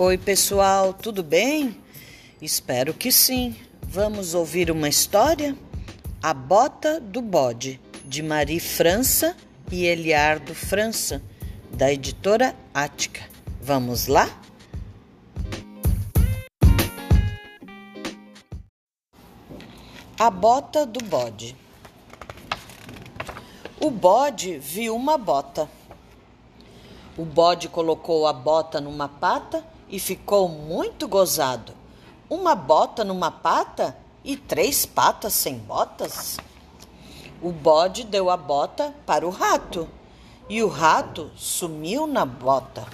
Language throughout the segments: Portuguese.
Oi, pessoal, tudo bem? Espero que sim. Vamos ouvir uma história? A Bota do Bode, de Marie França e Eliardo França, da editora Ática. Vamos lá? A Bota do Bode. O bode viu uma bota. O bode colocou a bota numa pata e ficou muito gozado. Uma bota numa pata e três patas sem botas? O bode deu a bota para o rato e o rato sumiu na bota.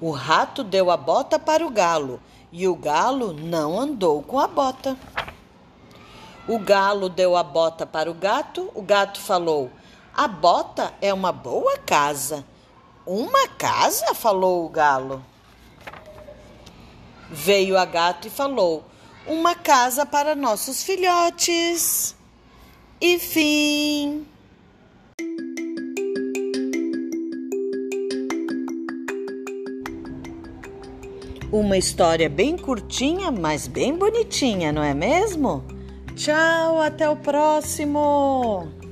O rato deu a bota para o galo e o galo não andou com a bota. O galo deu a bota para o gato, o gato falou: A bota é uma boa casa. Uma casa? falou o galo. Veio a gata e falou: Uma casa para nossos filhotes. E fim. Uma história bem curtinha, mas bem bonitinha, não é mesmo? Tchau, até o próximo!